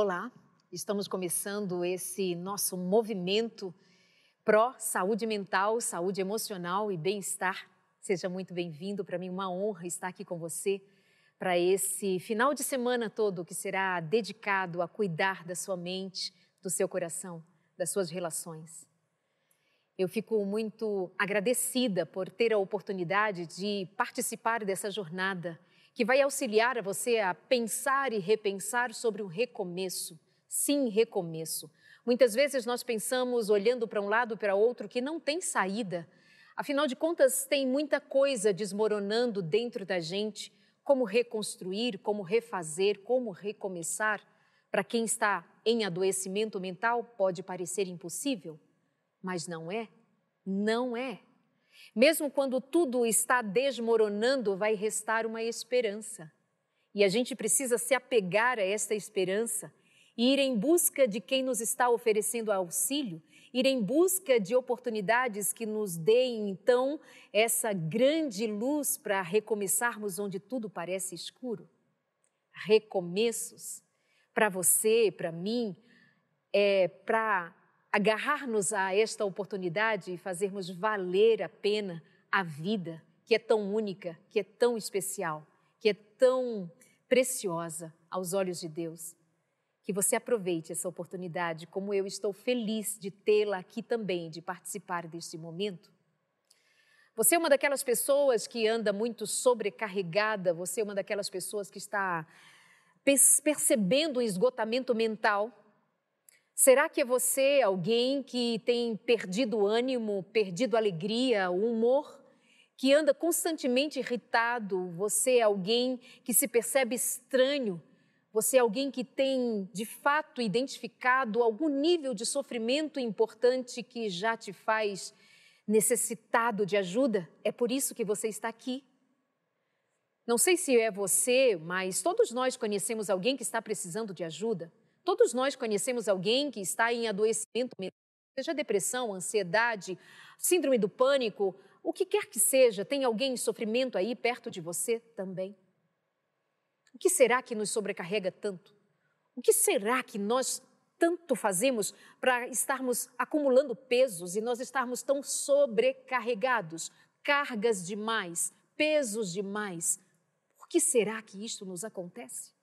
Olá, estamos começando esse nosso movimento pró-saúde mental, saúde emocional e bem-estar. Seja muito bem-vindo, para mim uma honra estar aqui com você para esse final de semana todo que será dedicado a cuidar da sua mente, do seu coração, das suas relações. Eu fico muito agradecida por ter a oportunidade de participar dessa jornada que vai auxiliar a você a pensar e repensar sobre o recomeço. Sim, recomeço. Muitas vezes nós pensamos, olhando para um lado para outro, que não tem saída. Afinal de contas, tem muita coisa desmoronando dentro da gente. Como reconstruir, como refazer, como recomeçar. Para quem está em adoecimento mental, pode parecer impossível, mas não é. Não é. Mesmo quando tudo está desmoronando, vai restar uma esperança. E a gente precisa se apegar a esta esperança e ir em busca de quem nos está oferecendo auxílio, ir em busca de oportunidades que nos deem então essa grande luz para recomeçarmos onde tudo parece escuro. Recomeços para você, para mim, é para agarrar-nos a esta oportunidade e fazermos valer a pena a vida, que é tão única, que é tão especial, que é tão preciosa aos olhos de Deus. Que você aproveite essa oportunidade, como eu estou feliz de tê-la aqui também, de participar deste momento. Você é uma daquelas pessoas que anda muito sobrecarregada, você é uma daquelas pessoas que está percebendo o esgotamento mental Será que é você alguém que tem perdido ânimo, perdido alegria, o humor? Que anda constantemente irritado? Você é alguém que se percebe estranho? Você é alguém que tem, de fato, identificado algum nível de sofrimento importante que já te faz necessitado de ajuda? É por isso que você está aqui. Não sei se é você, mas todos nós conhecemos alguém que está precisando de ajuda. Todos nós conhecemos alguém que está em adoecimento mental, seja depressão, ansiedade, síndrome do pânico, o que quer que seja, tem alguém em sofrimento aí perto de você também? O que será que nos sobrecarrega tanto? O que será que nós tanto fazemos para estarmos acumulando pesos e nós estarmos tão sobrecarregados, cargas demais, pesos demais? Por que será que isto nos acontece?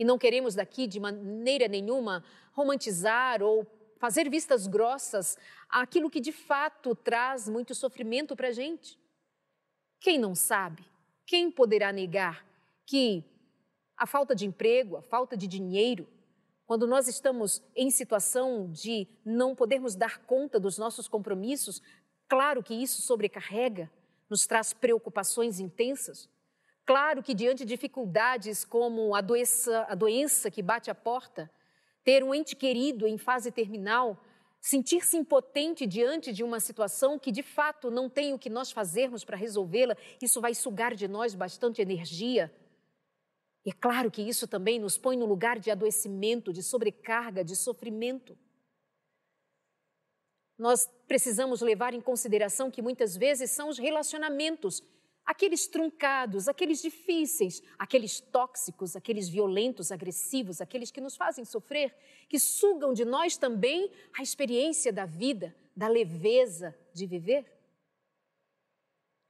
E não queremos daqui, de maneira nenhuma, romantizar ou fazer vistas grossas àquilo que de fato traz muito sofrimento para a gente. Quem não sabe? Quem poderá negar que a falta de emprego, a falta de dinheiro, quando nós estamos em situação de não podermos dar conta dos nossos compromissos, claro que isso sobrecarrega, nos traz preocupações intensas. Claro que diante de dificuldades como a doença, a doença que bate à porta, ter um ente querido em fase terminal, sentir-se impotente diante de uma situação que de fato não tem o que nós fazermos para resolvê-la, isso vai sugar de nós bastante energia. E é claro que isso também nos põe no lugar de adoecimento, de sobrecarga, de sofrimento. Nós precisamos levar em consideração que muitas vezes são os relacionamentos aqueles truncados, aqueles difíceis, aqueles tóxicos, aqueles violentos, agressivos, aqueles que nos fazem sofrer, que sugam de nós também a experiência da vida, da leveza de viver.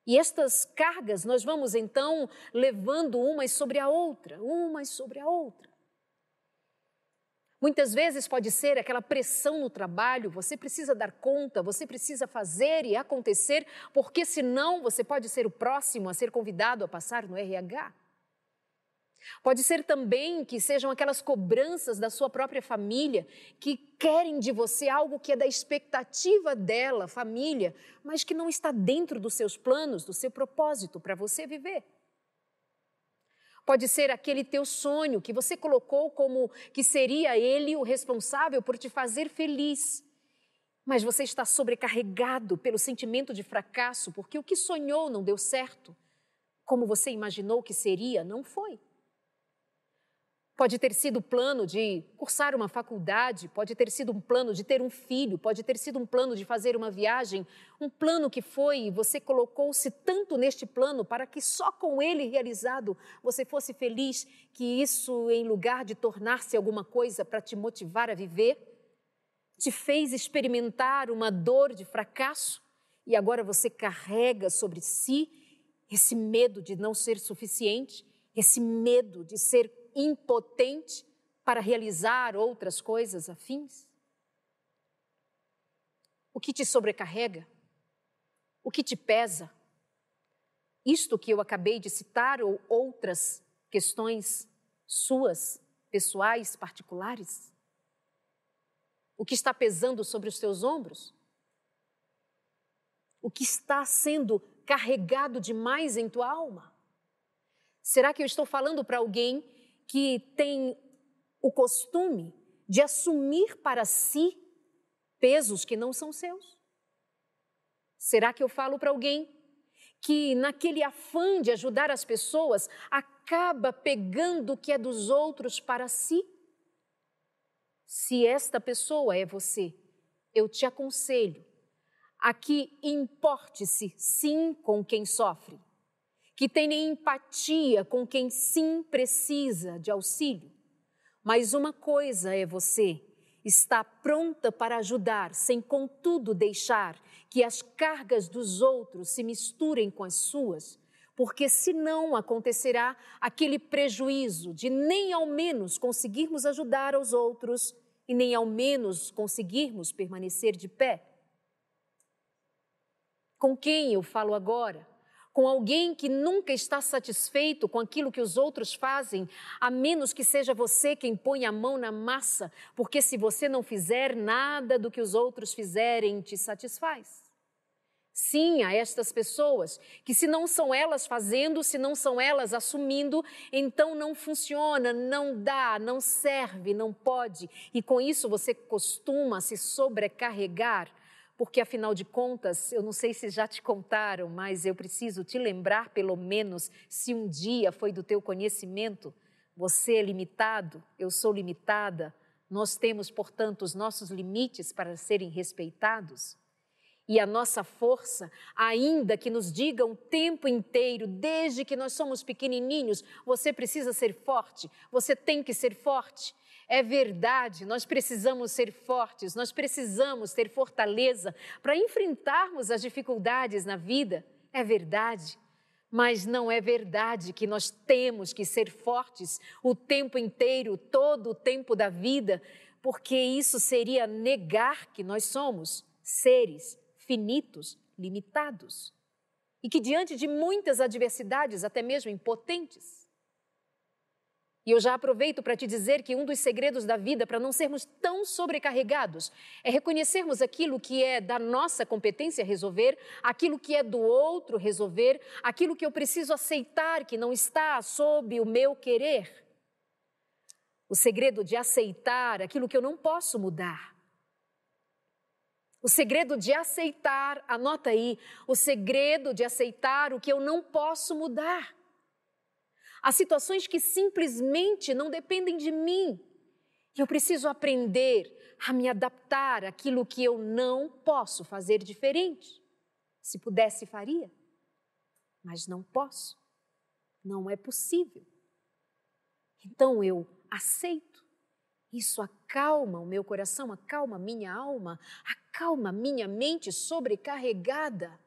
E estas cargas nós vamos então levando umas sobre a outra, umas sobre a outra. Muitas vezes pode ser aquela pressão no trabalho, você precisa dar conta, você precisa fazer e acontecer, porque senão você pode ser o próximo a ser convidado a passar no RH. Pode ser também que sejam aquelas cobranças da sua própria família que querem de você algo que é da expectativa dela, família, mas que não está dentro dos seus planos, do seu propósito para você viver. Pode ser aquele teu sonho que você colocou como que seria ele o responsável por te fazer feliz. Mas você está sobrecarregado pelo sentimento de fracasso, porque o que sonhou não deu certo. Como você imaginou que seria, não foi. Pode ter sido o plano de cursar uma faculdade, pode ter sido um plano de ter um filho, pode ter sido um plano de fazer uma viagem, um plano que foi e você colocou-se tanto neste plano para que só com ele realizado você fosse feliz, que isso, em lugar de tornar-se alguma coisa para te motivar a viver, te fez experimentar uma dor de fracasso e agora você carrega sobre si esse medo de não ser suficiente, esse medo de ser impotente para realizar outras coisas afins? O que te sobrecarrega? O que te pesa? Isto que eu acabei de citar ou outras questões suas, pessoais, particulares? O que está pesando sobre os teus ombros? O que está sendo carregado demais em tua alma? Será que eu estou falando para alguém que tem o costume de assumir para si pesos que não são seus? Será que eu falo para alguém que, naquele afã de ajudar as pessoas, acaba pegando o que é dos outros para si? Se esta pessoa é você, eu te aconselho a que importe-se sim com quem sofre que tem empatia com quem sim precisa de auxílio. Mas uma coisa é você estar pronta para ajudar, sem contudo deixar que as cargas dos outros se misturem com as suas, porque senão acontecerá aquele prejuízo de nem ao menos conseguirmos ajudar aos outros e nem ao menos conseguirmos permanecer de pé. Com quem eu falo agora? Com alguém que nunca está satisfeito com aquilo que os outros fazem, a menos que seja você quem põe a mão na massa, porque se você não fizer nada do que os outros fizerem, te satisfaz. Sim, a estas pessoas que, se não são elas fazendo, se não são elas assumindo, então não funciona, não dá, não serve, não pode, e com isso você costuma se sobrecarregar porque afinal de contas, eu não sei se já te contaram, mas eu preciso te lembrar, pelo menos, se um dia foi do teu conhecimento. Você é limitado, eu sou limitada, nós temos, portanto, os nossos limites para serem respeitados. E a nossa força, ainda que nos digam o tempo inteiro, desde que nós somos pequenininhos, você precisa ser forte, você tem que ser forte. É verdade, nós precisamos ser fortes, nós precisamos ter fortaleza para enfrentarmos as dificuldades na vida. É verdade. Mas não é verdade que nós temos que ser fortes o tempo inteiro, todo o tempo da vida, porque isso seria negar que nós somos seres finitos, limitados. E que diante de muitas adversidades, até mesmo impotentes, e eu já aproveito para te dizer que um dos segredos da vida para não sermos tão sobrecarregados é reconhecermos aquilo que é da nossa competência resolver, aquilo que é do outro resolver, aquilo que eu preciso aceitar que não está sob o meu querer. O segredo de aceitar aquilo que eu não posso mudar. O segredo de aceitar, anota aí, o segredo de aceitar o que eu não posso mudar. Há situações que simplesmente não dependem de mim. Eu preciso aprender a me adaptar àquilo que eu não posso fazer diferente. Se pudesse, faria. Mas não posso. Não é possível. Então eu aceito. Isso acalma o meu coração, acalma a minha alma, acalma a minha mente sobrecarregada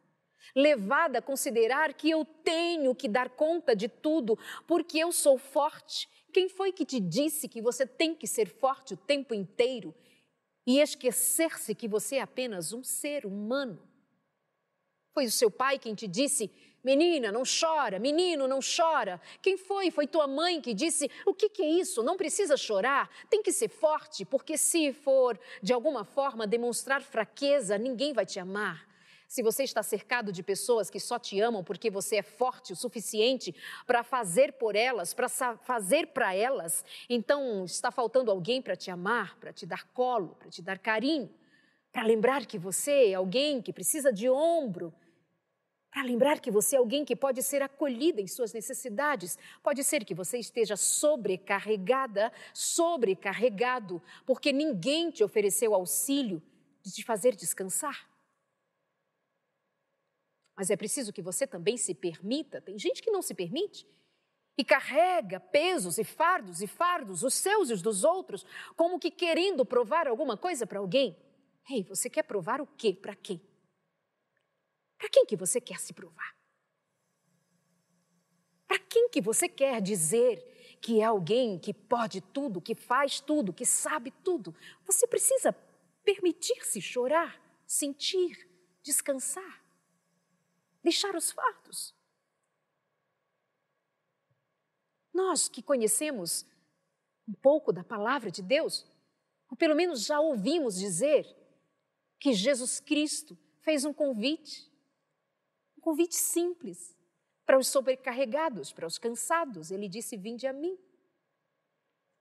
levada a considerar que eu tenho que dar conta de tudo porque eu sou forte. Quem foi que te disse que você tem que ser forte o tempo inteiro e esquecer-se que você é apenas um ser humano? Foi o seu pai quem te disse: Menina, não chora, menino, não chora. Quem foi? Foi tua mãe que disse: O que, que é isso? Não precisa chorar, tem que ser forte, porque se for de alguma forma demonstrar fraqueza, ninguém vai te amar. Se você está cercado de pessoas que só te amam porque você é forte o suficiente para fazer por elas, para fazer para elas, então está faltando alguém para te amar, para te dar colo, para te dar carinho, para lembrar que você é alguém que precisa de ombro, para lembrar que você é alguém que pode ser acolhida em suas necessidades. Pode ser que você esteja sobrecarregada, sobrecarregado, porque ninguém te ofereceu auxílio de te fazer descansar. Mas é preciso que você também se permita. Tem gente que não se permite e carrega pesos e fardos e fardos, os seus e os dos outros, como que querendo provar alguma coisa para alguém. Ei, você quer provar o quê? Para quem? Para quem que você quer se provar? Para quem que você quer dizer que é alguém que pode tudo, que faz tudo, que sabe tudo? Você precisa permitir-se chorar, sentir, descansar, deixar os fardos. Nós que conhecemos um pouco da palavra de Deus, ou pelo menos já ouvimos dizer que Jesus Cristo fez um convite convite simples para os sobrecarregados, para os cansados. Ele disse: Vinde a mim.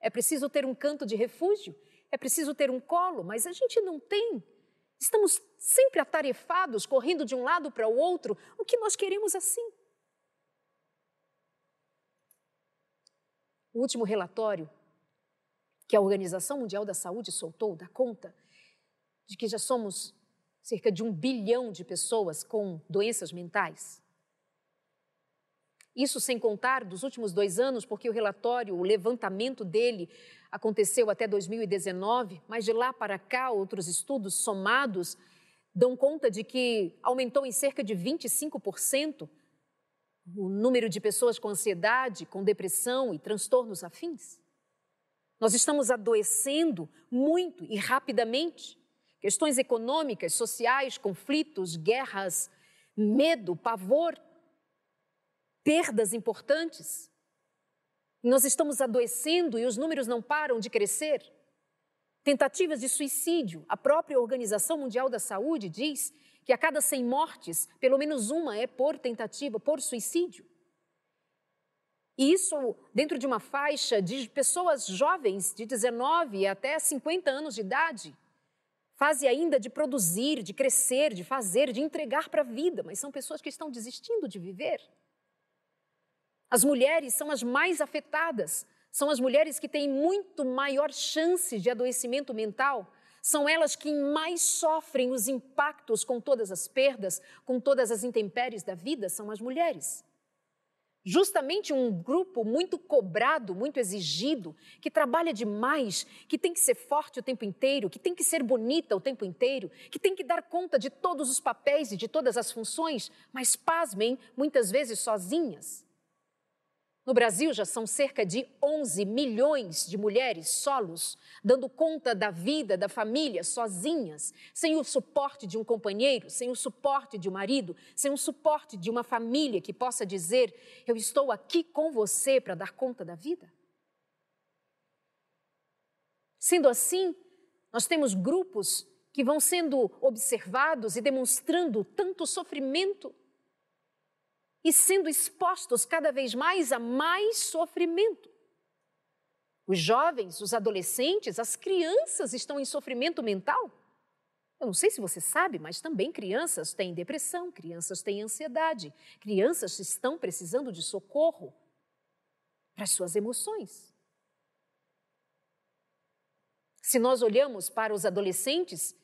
É preciso ter um canto de refúgio, é preciso ter um colo, mas a gente não tem. Estamos sempre atarefados, correndo de um lado para o outro. O que nós queremos assim? O último relatório que a Organização Mundial da Saúde soltou dá conta de que já somos cerca de um bilhão de pessoas com doenças mentais. Isso sem contar dos últimos dois anos, porque o relatório, o levantamento dele aconteceu até 2019, mas de lá para cá, outros estudos somados dão conta de que aumentou em cerca de 25% o número de pessoas com ansiedade, com depressão e transtornos afins. Nós estamos adoecendo muito e rapidamente. Questões econômicas, sociais, conflitos, guerras, medo, pavor, perdas importantes. Nós estamos adoecendo e os números não param de crescer. Tentativas de suicídio. A própria Organização Mundial da Saúde diz que a cada 100 mortes, pelo menos uma é por tentativa, por suicídio. E isso dentro de uma faixa de pessoas jovens, de 19 até 50 anos de idade fase ainda de produzir, de crescer, de fazer, de entregar para a vida, mas são pessoas que estão desistindo de viver. As mulheres são as mais afetadas, são as mulheres que têm muito maior chance de adoecimento mental, são elas que mais sofrem os impactos com todas as perdas, com todas as intempéries da vida, são as mulheres justamente um grupo muito cobrado, muito exigido, que trabalha demais, que tem que ser forte o tempo inteiro, que tem que ser bonita o tempo inteiro, que tem que dar conta de todos os papéis e de todas as funções, mas pasmem, muitas vezes sozinhas. No Brasil já são cerca de 11 milhões de mulheres solos, dando conta da vida, da família, sozinhas, sem o suporte de um companheiro, sem o suporte de um marido, sem o suporte de uma família que possa dizer: Eu estou aqui com você para dar conta da vida. Sendo assim, nós temos grupos que vão sendo observados e demonstrando tanto sofrimento e sendo expostos cada vez mais a mais sofrimento. Os jovens, os adolescentes, as crianças estão em sofrimento mental. Eu não sei se você sabe, mas também crianças têm depressão, crianças têm ansiedade, crianças estão precisando de socorro para as suas emoções. Se nós olhamos para os adolescentes,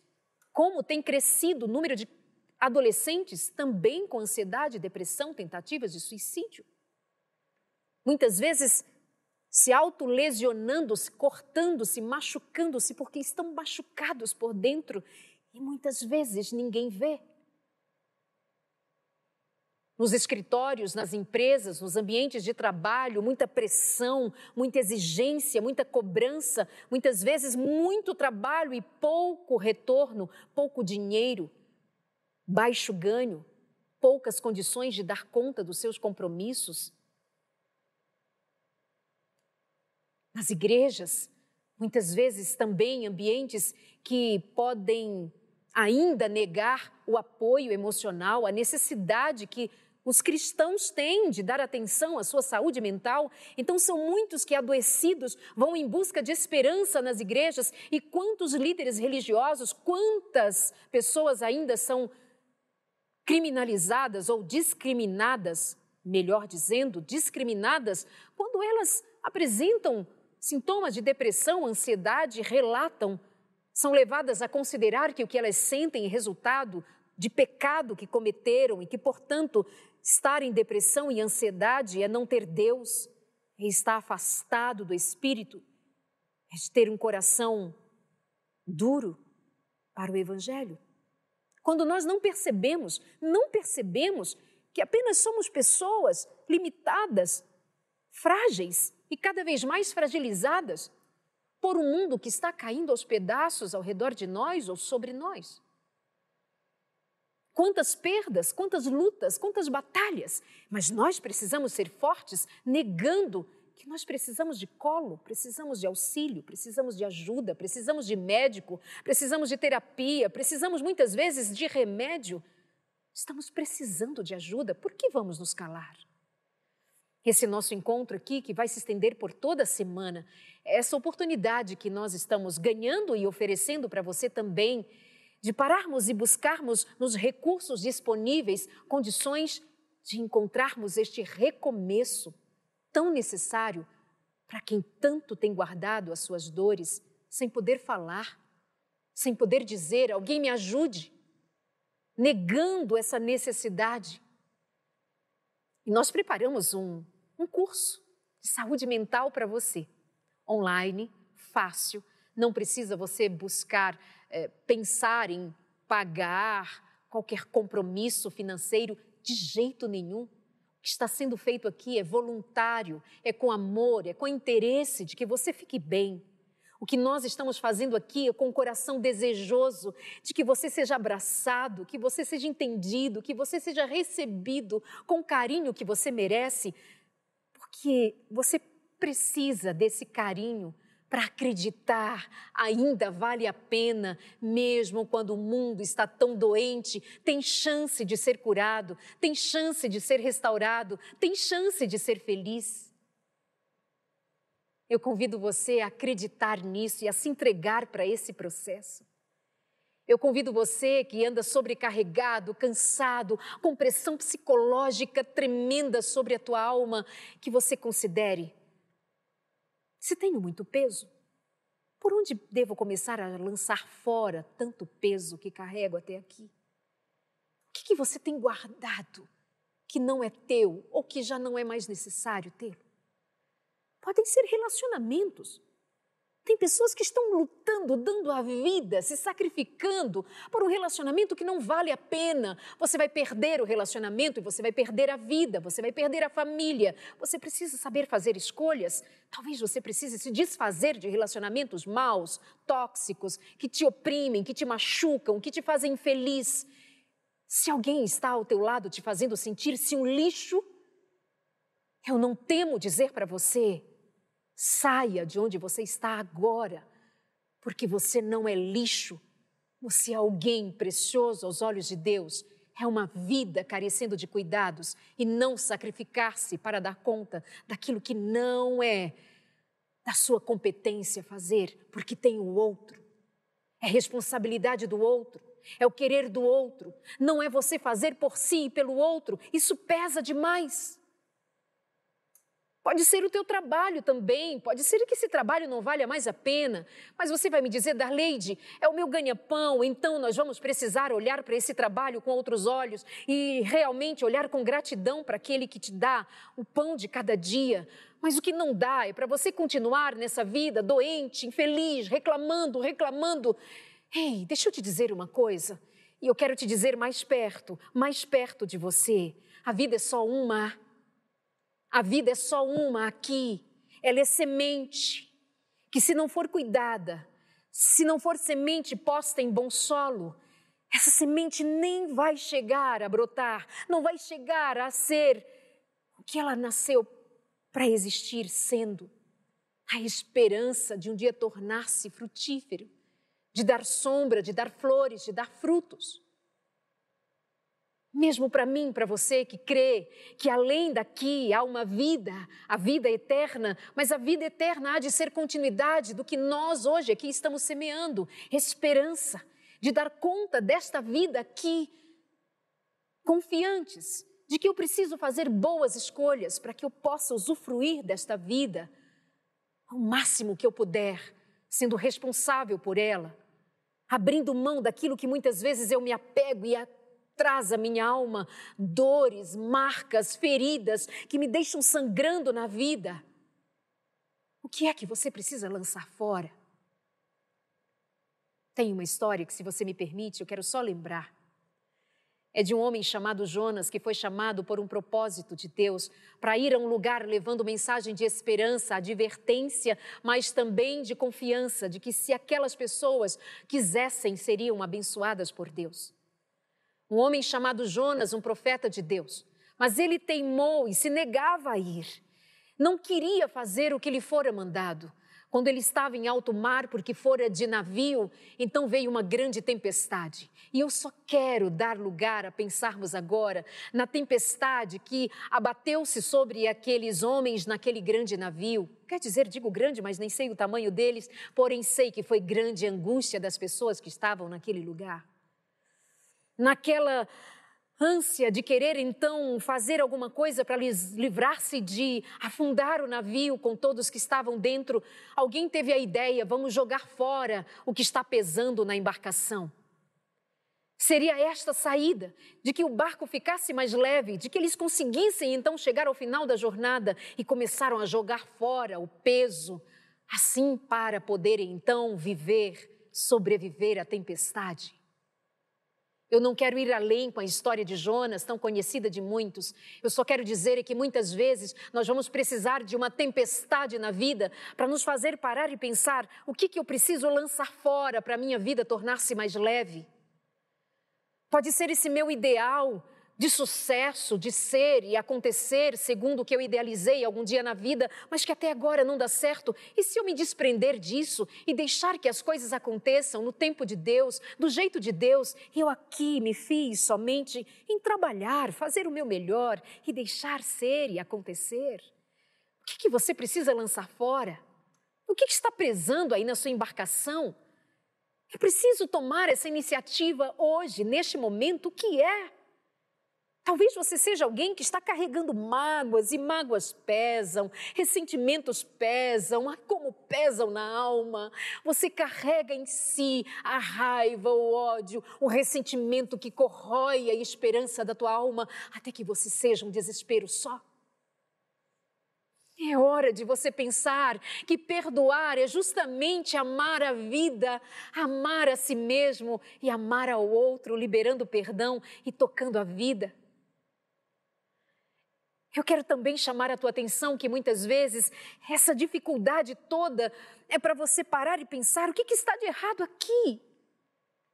como tem crescido o número de adolescentes também com ansiedade, depressão, tentativas de suicídio. Muitas vezes se autolesionando-se, cortando-se, machucando-se, porque estão machucados por dentro e muitas vezes ninguém vê. Nos escritórios, nas empresas, nos ambientes de trabalho, muita pressão, muita exigência, muita cobrança, muitas vezes muito trabalho e pouco retorno, pouco dinheiro baixo ganho, poucas condições de dar conta dos seus compromissos. Nas igrejas, muitas vezes também ambientes que podem ainda negar o apoio emocional, a necessidade que os cristãos têm de dar atenção à sua saúde mental. Então, são muitos que, adoecidos, vão em busca de esperança nas igrejas. E quantos líderes religiosos, quantas pessoas ainda são criminalizadas ou discriminadas, melhor dizendo, discriminadas, quando elas apresentam sintomas de depressão, ansiedade, relatam, são levadas a considerar que o que elas sentem é resultado de pecado que cometeram e que, portanto, estar em depressão e ansiedade é não ter Deus, é estar afastado do Espírito, é ter um coração duro para o Evangelho. Quando nós não percebemos, não percebemos que apenas somos pessoas limitadas, frágeis e cada vez mais fragilizadas por um mundo que está caindo aos pedaços ao redor de nós ou sobre nós. Quantas perdas, quantas lutas, quantas batalhas, mas nós precisamos ser fortes, negando que nós precisamos de colo, precisamos de auxílio, precisamos de ajuda, precisamos de médico, precisamos de terapia, precisamos muitas vezes de remédio. Estamos precisando de ajuda, por que vamos nos calar? Esse nosso encontro aqui, que vai se estender por toda a semana, essa oportunidade que nós estamos ganhando e oferecendo para você também, de pararmos e buscarmos nos recursos disponíveis condições de encontrarmos este recomeço tão necessário para quem tanto tem guardado as suas dores sem poder falar, sem poder dizer, alguém me ajude, negando essa necessidade. E nós preparamos um, um curso de saúde mental para você, online, fácil, não precisa você buscar, é, pensar em pagar qualquer compromisso financeiro de jeito nenhum que está sendo feito aqui é voluntário, é com amor, é com interesse de que você fique bem. O que nós estamos fazendo aqui é com o coração desejoso de que você seja abraçado, que você seja entendido, que você seja recebido com o carinho que você merece, porque você precisa desse carinho para acreditar ainda vale a pena, mesmo quando o mundo está tão doente, tem chance de ser curado, tem chance de ser restaurado, tem chance de ser feliz. Eu convido você a acreditar nisso e a se entregar para esse processo. Eu convido você que anda sobrecarregado, cansado, com pressão psicológica tremenda sobre a tua alma, que você considere se tenho muito peso, por onde devo começar a lançar fora tanto peso que carrego até aqui? O que, que você tem guardado que não é teu ou que já não é mais necessário tê-lo? Podem ser relacionamentos, tem pessoas que estão lutando, dando a vida, se sacrificando por um relacionamento que não vale a pena. Você vai perder o relacionamento e você vai perder a vida, você vai perder a família. Você precisa saber fazer escolhas. Talvez você precise se desfazer de relacionamentos maus, tóxicos, que te oprimem, que te machucam, que te fazem infeliz. Se alguém está ao teu lado te fazendo sentir-se um lixo, eu não temo dizer para você Saia de onde você está agora, porque você não é lixo, você é alguém precioso aos olhos de Deus. É uma vida carecendo de cuidados e não sacrificar-se para dar conta daquilo que não é da sua competência fazer, porque tem o outro. É responsabilidade do outro, é o querer do outro, não é você fazer por si e pelo outro. Isso pesa demais. Pode ser o teu trabalho também, pode ser que esse trabalho não valha mais a pena, mas você vai me dizer, Darleide, é o meu ganha-pão, então nós vamos precisar olhar para esse trabalho com outros olhos e realmente olhar com gratidão para aquele que te dá o pão de cada dia. Mas o que não dá é para você continuar nessa vida doente, infeliz, reclamando, reclamando. Ei, deixa eu te dizer uma coisa, e eu quero te dizer mais perto, mais perto de você. A vida é só uma. A vida é só uma aqui. Ela é semente que, se não for cuidada, se não for semente posta em bom solo, essa semente nem vai chegar a brotar, não vai chegar a ser o que ela nasceu para existir sendo. A esperança de um dia tornar-se frutífero, de dar sombra, de dar flores, de dar frutos. Mesmo para mim, para você que crê que além daqui há uma vida, a vida eterna, mas a vida eterna há de ser continuidade do que nós hoje aqui estamos semeando esperança de dar conta desta vida aqui confiantes de que eu preciso fazer boas escolhas para que eu possa usufruir desta vida ao máximo que eu puder, sendo responsável por ela, abrindo mão daquilo que muitas vezes eu me apego e traz à minha alma dores, marcas, feridas que me deixam sangrando na vida. O que é que você precisa lançar fora? Tem uma história que, se você me permite, eu quero só lembrar. É de um homem chamado Jonas, que foi chamado por um propósito de Deus para ir a um lugar levando mensagem de esperança, advertência, mas também de confiança de que se aquelas pessoas quisessem, seriam abençoadas por Deus. Um homem chamado Jonas, um profeta de Deus, mas ele teimou e se negava a ir. Não queria fazer o que lhe fora mandado. Quando ele estava em alto mar, porque fora de navio, então veio uma grande tempestade. E eu só quero dar lugar a pensarmos agora na tempestade que abateu-se sobre aqueles homens naquele grande navio. Quer dizer, digo grande, mas nem sei o tamanho deles, porém sei que foi grande angústia das pessoas que estavam naquele lugar. Naquela ânsia de querer então fazer alguma coisa para livrar-se de afundar o navio com todos que estavam dentro, alguém teve a ideia: vamos jogar fora o que está pesando na embarcação. Seria esta saída, de que o barco ficasse mais leve, de que eles conseguissem então chegar ao final da jornada e começaram a jogar fora o peso, assim para poderem então viver, sobreviver à tempestade. Eu não quero ir além com a história de Jonas, tão conhecida de muitos. Eu só quero dizer que muitas vezes nós vamos precisar de uma tempestade na vida para nos fazer parar e pensar: o que, que eu preciso lançar fora para a minha vida tornar-se mais leve? Pode ser esse meu ideal de sucesso, de ser e acontecer segundo o que eu idealizei algum dia na vida, mas que até agora não dá certo? E se eu me desprender disso e deixar que as coisas aconteçam no tempo de Deus, do jeito de Deus, eu aqui me fiz somente em trabalhar, fazer o meu melhor e deixar ser e acontecer? O que, que você precisa lançar fora? O que, que está pesando aí na sua embarcação? É preciso tomar essa iniciativa hoje, neste momento, o que é? Talvez você seja alguém que está carregando mágoas e mágoas pesam, ressentimentos pesam, como pesam na alma. Você carrega em si a raiva, o ódio, o ressentimento que corrói a esperança da tua alma até que você seja um desespero só. É hora de você pensar que perdoar é justamente amar a vida, amar a si mesmo e amar ao outro, liberando perdão e tocando a vida. Eu quero também chamar a tua atenção que muitas vezes essa dificuldade toda é para você parar e pensar o que, que está de errado aqui.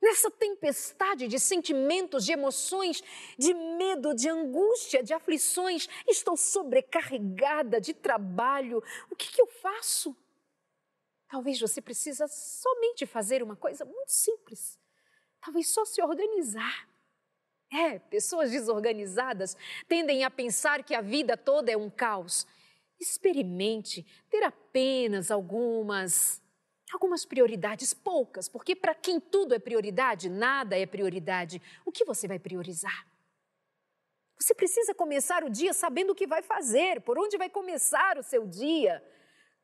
Nessa tempestade de sentimentos, de emoções, de medo, de angústia, de aflições, estou sobrecarregada de trabalho. O que, que eu faço? Talvez você precisa somente fazer uma coisa muito simples. Talvez só se organizar é, pessoas desorganizadas tendem a pensar que a vida toda é um caos. Experimente ter apenas algumas algumas prioridades, poucas, porque para quem tudo é prioridade, nada é prioridade. O que você vai priorizar? Você precisa começar o dia sabendo o que vai fazer, por onde vai começar o seu dia.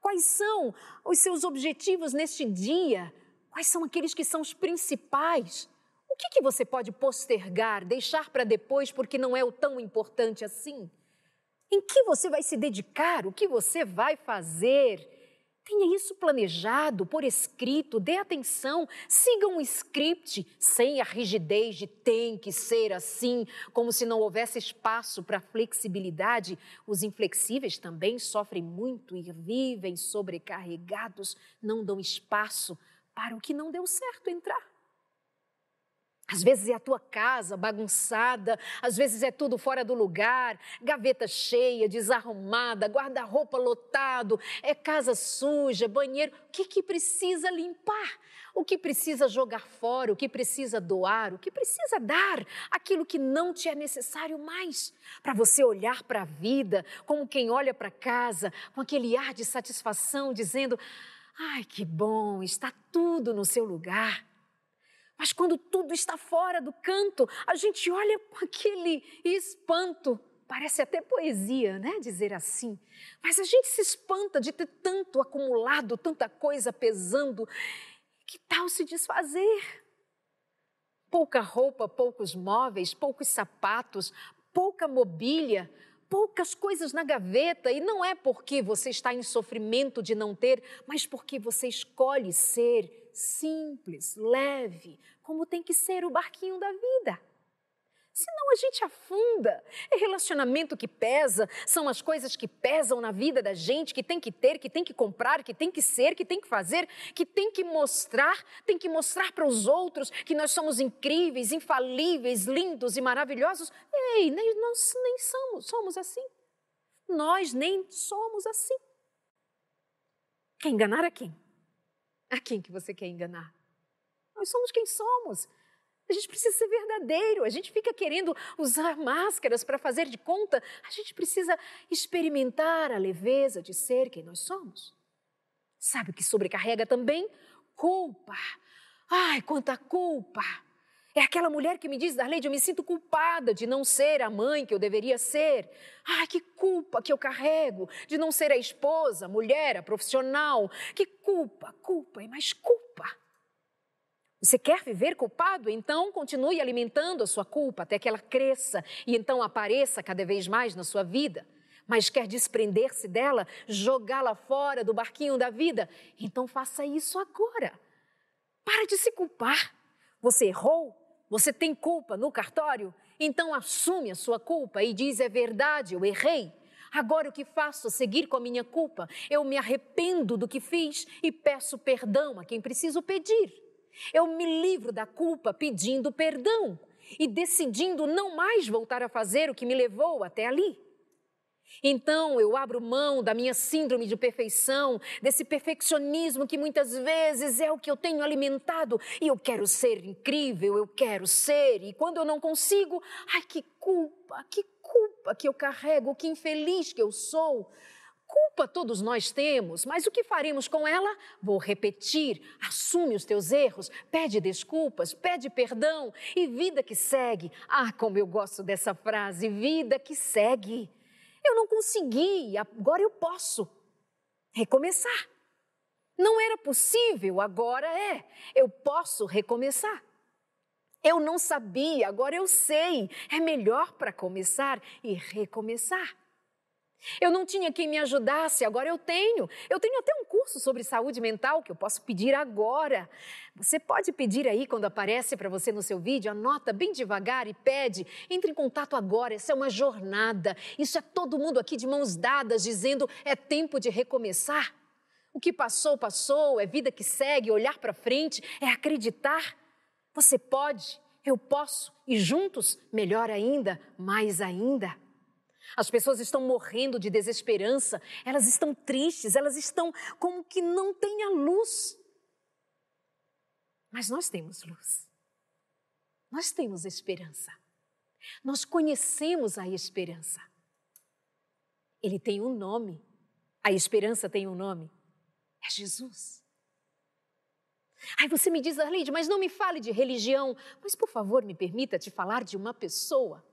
Quais são os seus objetivos neste dia? Quais são aqueles que são os principais? Que, que você pode postergar, deixar para depois porque não é o tão importante assim? Em que você vai se dedicar? O que você vai fazer? Tenha isso planejado, por escrito, dê atenção, siga um script sem a rigidez de tem que ser assim, como se não houvesse espaço para flexibilidade. Os inflexíveis também sofrem muito e vivem sobrecarregados, não dão espaço para o que não deu certo entrar. Às vezes é a tua casa bagunçada, às vezes é tudo fora do lugar, gaveta cheia, desarrumada, guarda-roupa lotado, é casa suja, banheiro. O que, que precisa limpar? O que precisa jogar fora? O que precisa doar? O que precisa dar? Aquilo que não te é necessário mais. Para você olhar para a vida como quem olha para casa, com aquele ar de satisfação, dizendo: ai, que bom, está tudo no seu lugar. Mas quando tudo está fora do canto, a gente olha com aquele espanto. Parece até poesia, né? Dizer assim. Mas a gente se espanta de ter tanto acumulado, tanta coisa pesando. Que tal se desfazer? Pouca roupa, poucos móveis, poucos sapatos, pouca mobília, poucas coisas na gaveta. E não é porque você está em sofrimento de não ter, mas porque você escolhe ser simples, leve, como tem que ser o barquinho da vida. Senão a gente afunda. É relacionamento que pesa, são as coisas que pesam na vida da gente, que tem que ter, que tem que comprar, que tem que ser, que tem que fazer, que tem que mostrar, tem que mostrar para os outros que nós somos incríveis, infalíveis, lindos e maravilhosos. Ei, nem, nós nem somos, somos assim. Nós nem somos assim. Quer enganar a quem? A quem que você quer enganar? Nós somos quem somos. A gente precisa ser verdadeiro, a gente fica querendo usar máscaras para fazer de conta, a gente precisa experimentar a leveza de ser quem nós somos. Sabe o que sobrecarrega também? Culpa. Ai, quanta culpa! É aquela mulher que me diz, Darlene, eu me sinto culpada de não ser a mãe que eu deveria ser. Ai, que culpa que eu carrego de não ser a esposa, a mulher, a profissional. Que culpa, culpa e mais culpa. Você quer viver culpado? Então continue alimentando a sua culpa até que ela cresça e então apareça cada vez mais na sua vida. Mas quer desprender-se dela, jogá-la fora do barquinho da vida? Então faça isso agora. Para de se culpar. Você errou? Você tem culpa no cartório? Então assume a sua culpa e diz: é verdade, eu errei. Agora o que faço? Seguir com a minha culpa. Eu me arrependo do que fiz e peço perdão a quem preciso pedir. Eu me livro da culpa pedindo perdão e decidindo não mais voltar a fazer o que me levou até ali. Então eu abro mão da minha síndrome de perfeição, desse perfeccionismo que muitas vezes é o que eu tenho alimentado e eu quero ser incrível, eu quero ser, e quando eu não consigo, ai que culpa, que culpa que eu carrego, que infeliz que eu sou. Culpa todos nós temos, mas o que faremos com ela? Vou repetir: assume os teus erros, pede desculpas, pede perdão e vida que segue. Ah, como eu gosto dessa frase: vida que segue. Eu não consegui, agora eu posso recomeçar. Não era possível, agora é. Eu posso recomeçar. Eu não sabia, agora eu sei. É melhor para começar e recomeçar. Eu não tinha quem me ajudasse, agora eu tenho. Eu tenho até um curso sobre saúde mental que eu posso pedir agora. Você pode pedir aí quando aparece para você no seu vídeo, anota bem devagar e pede. Entre em contato agora, essa é uma jornada. Isso é todo mundo aqui de mãos dadas dizendo é tempo de recomeçar. O que passou, passou, é vida que segue, olhar para frente, é acreditar. Você pode, eu posso e juntos, melhor ainda, mais ainda. As pessoas estão morrendo de desesperança, elas estão tristes, elas estão como que não têm a luz. Mas nós temos luz. Nós temos esperança. Nós conhecemos a esperança. Ele tem um nome. A esperança tem um nome. É Jesus. Aí você me diz, Arleide, mas não me fale de religião. Mas, por favor, me permita te falar de uma pessoa.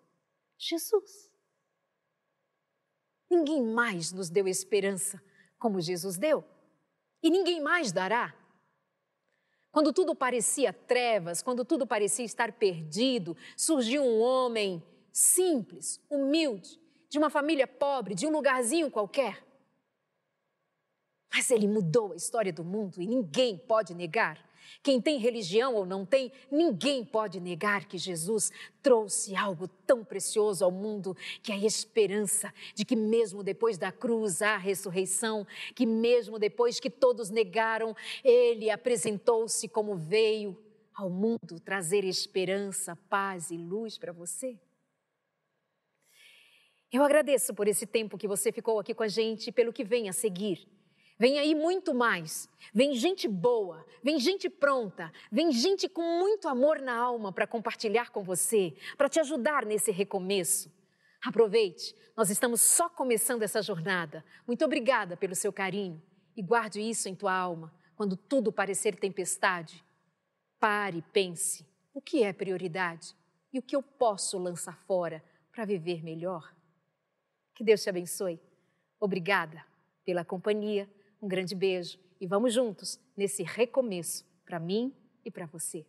Jesus. Ninguém mais nos deu esperança como Jesus deu. E ninguém mais dará. Quando tudo parecia trevas, quando tudo parecia estar perdido, surgiu um homem simples, humilde, de uma família pobre, de um lugarzinho qualquer. Mas ele mudou a história do mundo e ninguém pode negar. Quem tem religião ou não tem, ninguém pode negar que Jesus trouxe algo tão precioso ao mundo, que é a esperança de que, mesmo depois da cruz, há ressurreição, que, mesmo depois que todos negaram, ele apresentou-se como veio ao mundo trazer esperança, paz e luz para você. Eu agradeço por esse tempo que você ficou aqui com a gente, pelo que vem a seguir. Vem aí muito mais. Vem gente boa, vem gente pronta, vem gente com muito amor na alma para compartilhar com você, para te ajudar nesse recomeço. Aproveite, nós estamos só começando essa jornada. Muito obrigada pelo seu carinho e guarde isso em tua alma quando tudo parecer tempestade. Pare, pense: o que é prioridade e o que eu posso lançar fora para viver melhor? Que Deus te abençoe. Obrigada pela companhia, um grande beijo e vamos juntos nesse recomeço para mim e para você.